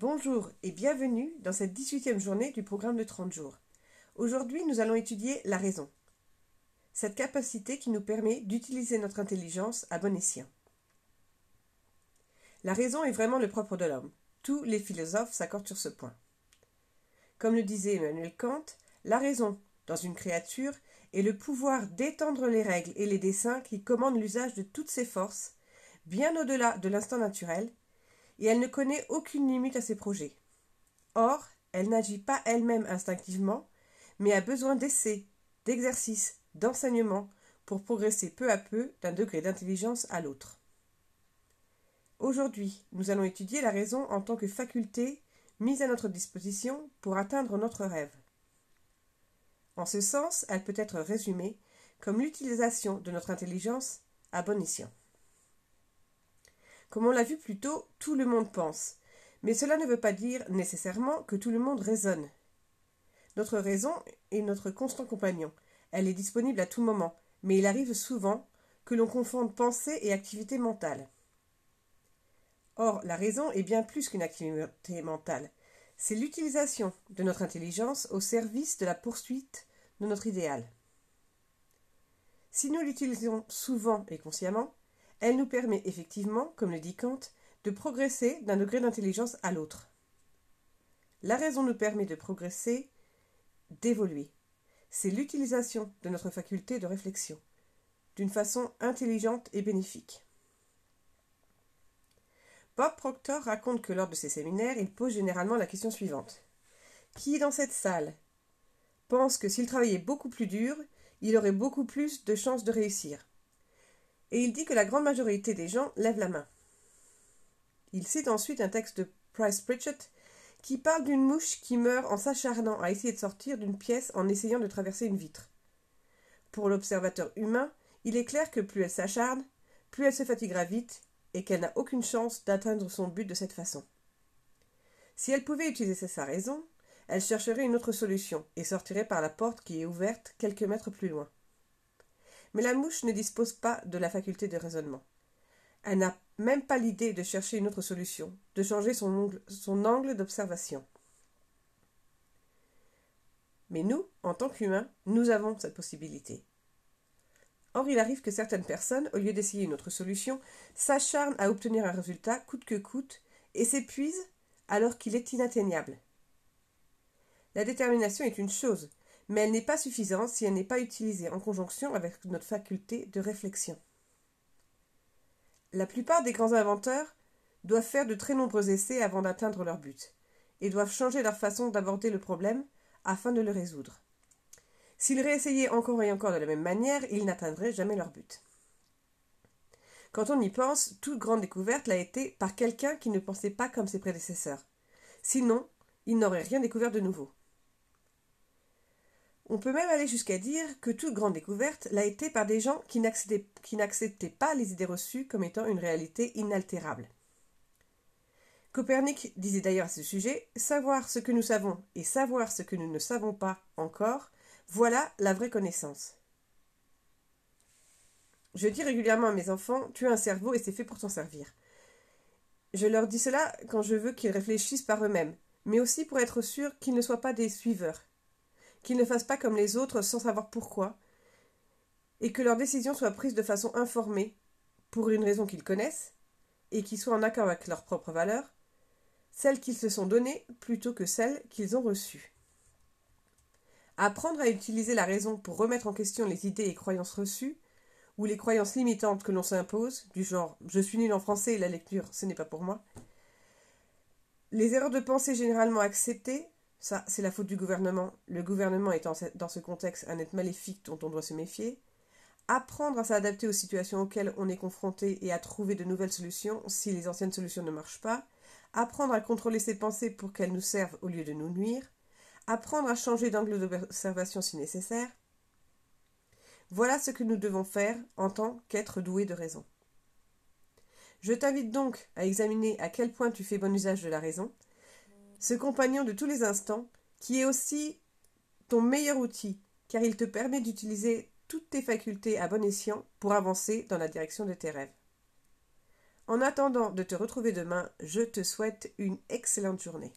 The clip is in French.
Bonjour et bienvenue dans cette 18e journée du programme de 30 jours. Aujourd'hui, nous allons étudier la raison. Cette capacité qui nous permet d'utiliser notre intelligence à bon escient. La raison est vraiment le propre de l'homme. Tous les philosophes s'accordent sur ce point. Comme le disait Emmanuel Kant, la raison, dans une créature, est le pouvoir d'étendre les règles et les desseins qui commandent l'usage de toutes ses forces, bien au-delà de l'instinct naturel, et elle ne connaît aucune limite à ses projets. Or, elle n'agit pas elle-même instinctivement, mais a besoin d'essais, d'exercices, d'enseignements pour progresser peu à peu d'un degré d'intelligence à l'autre. Aujourd'hui, nous allons étudier la raison en tant que faculté mise à notre disposition pour atteindre notre rêve. En ce sens, elle peut être résumée comme l'utilisation de notre intelligence à bon escient. Comme on l'a vu plus tôt, tout le monde pense, mais cela ne veut pas dire nécessairement que tout le monde raisonne. Notre raison est notre constant compagnon. Elle est disponible à tout moment, mais il arrive souvent que l'on confonde pensée et activité mentale. Or, la raison est bien plus qu'une activité mentale. C'est l'utilisation de notre intelligence au service de la poursuite de notre idéal. Si nous l'utilisons souvent et consciemment, elle nous permet effectivement, comme le dit Kant, de progresser d'un degré d'intelligence à l'autre. La raison nous permet de progresser, d'évoluer. C'est l'utilisation de notre faculté de réflexion, d'une façon intelligente et bénéfique. Bob Proctor raconte que lors de ses séminaires, il pose généralement la question suivante. Qui dans cette salle pense que s'il travaillait beaucoup plus dur, il aurait beaucoup plus de chances de réussir? Et il dit que la grande majorité des gens lèvent la main. Il cite ensuite un texte de Price Pritchett qui parle d'une mouche qui meurt en s'acharnant à essayer de sortir d'une pièce en essayant de traverser une vitre. Pour l'observateur humain, il est clair que plus elle s'acharne, plus elle se fatiguera vite et qu'elle n'a aucune chance d'atteindre son but de cette façon. Si elle pouvait utiliser sa raison, elle chercherait une autre solution et sortirait par la porte qui est ouverte quelques mètres plus loin. Mais la mouche ne dispose pas de la faculté de raisonnement. Elle n'a même pas l'idée de chercher une autre solution, de changer son angle, d'observation. Mais nous, en tant qu'humains, nous avons cette possibilité. Or, il arrive que certaines personnes, au lieu d'essayer une autre solution, s'acharnent à obtenir un résultat coûte que coûte et s'épuisent alors qu'il est inatteignable. La détermination est une chose, mais elle n'est pas suffisante si elle n'est pas utilisée en conjonction avec notre faculté de réflexion. La plupart des grands inventeurs doivent faire de très nombreux essais avant d'atteindre leur but, et doivent changer leur façon d'aborder le problème afin de le résoudre. S'ils réessayaient encore et encore de la même manière, ils n'atteindraient jamais leur but. Quand on y pense, toute grande découverte l'a été par quelqu'un qui ne pensait pas comme ses prédécesseurs. Sinon, il n'aurait rien découvert de nouveau. On peut même aller jusqu'à dire que toute grande découverte l'a été par des gens qui n'acceptaient pas les idées reçues comme étant une réalité inaltérable. Copernic disait d'ailleurs à ce sujet Savoir ce que nous savons et savoir ce que nous ne savons pas encore voilà la vraie connaissance. Je dis régulièrement à mes enfants Tu as un cerveau et c'est fait pour t'en servir. Je leur dis cela quand je veux qu'ils réfléchissent par eux-mêmes, mais aussi pour être sûr qu'ils ne soient pas des suiveurs, qu'ils ne fassent pas comme les autres sans savoir pourquoi, et que leurs décisions soient prises de façon informée, pour une raison qu'ils connaissent, et qui soit en accord avec leurs propres valeurs, celles qu'ils se sont données plutôt que celles qu'ils ont reçues. Apprendre à utiliser la raison pour remettre en question les idées et croyances reçues, ou les croyances limitantes que l'on s'impose, du genre je suis nul en français et la lecture ce n'est pas pour moi. Les erreurs de pensée généralement acceptées, ça c'est la faute du gouvernement, le gouvernement étant dans ce contexte un être maléfique dont on doit se méfier. Apprendre à s'adapter aux situations auxquelles on est confronté et à trouver de nouvelles solutions si les anciennes solutions ne marchent pas. Apprendre à contrôler ses pensées pour qu'elles nous servent au lieu de nous nuire apprendre à changer d'angle d'observation si nécessaire. Voilà ce que nous devons faire en tant qu'être doué de raison. Je t'invite donc à examiner à quel point tu fais bon usage de la raison, ce compagnon de tous les instants, qui est aussi ton meilleur outil, car il te permet d'utiliser toutes tes facultés à bon escient pour avancer dans la direction de tes rêves. En attendant de te retrouver demain, je te souhaite une excellente journée.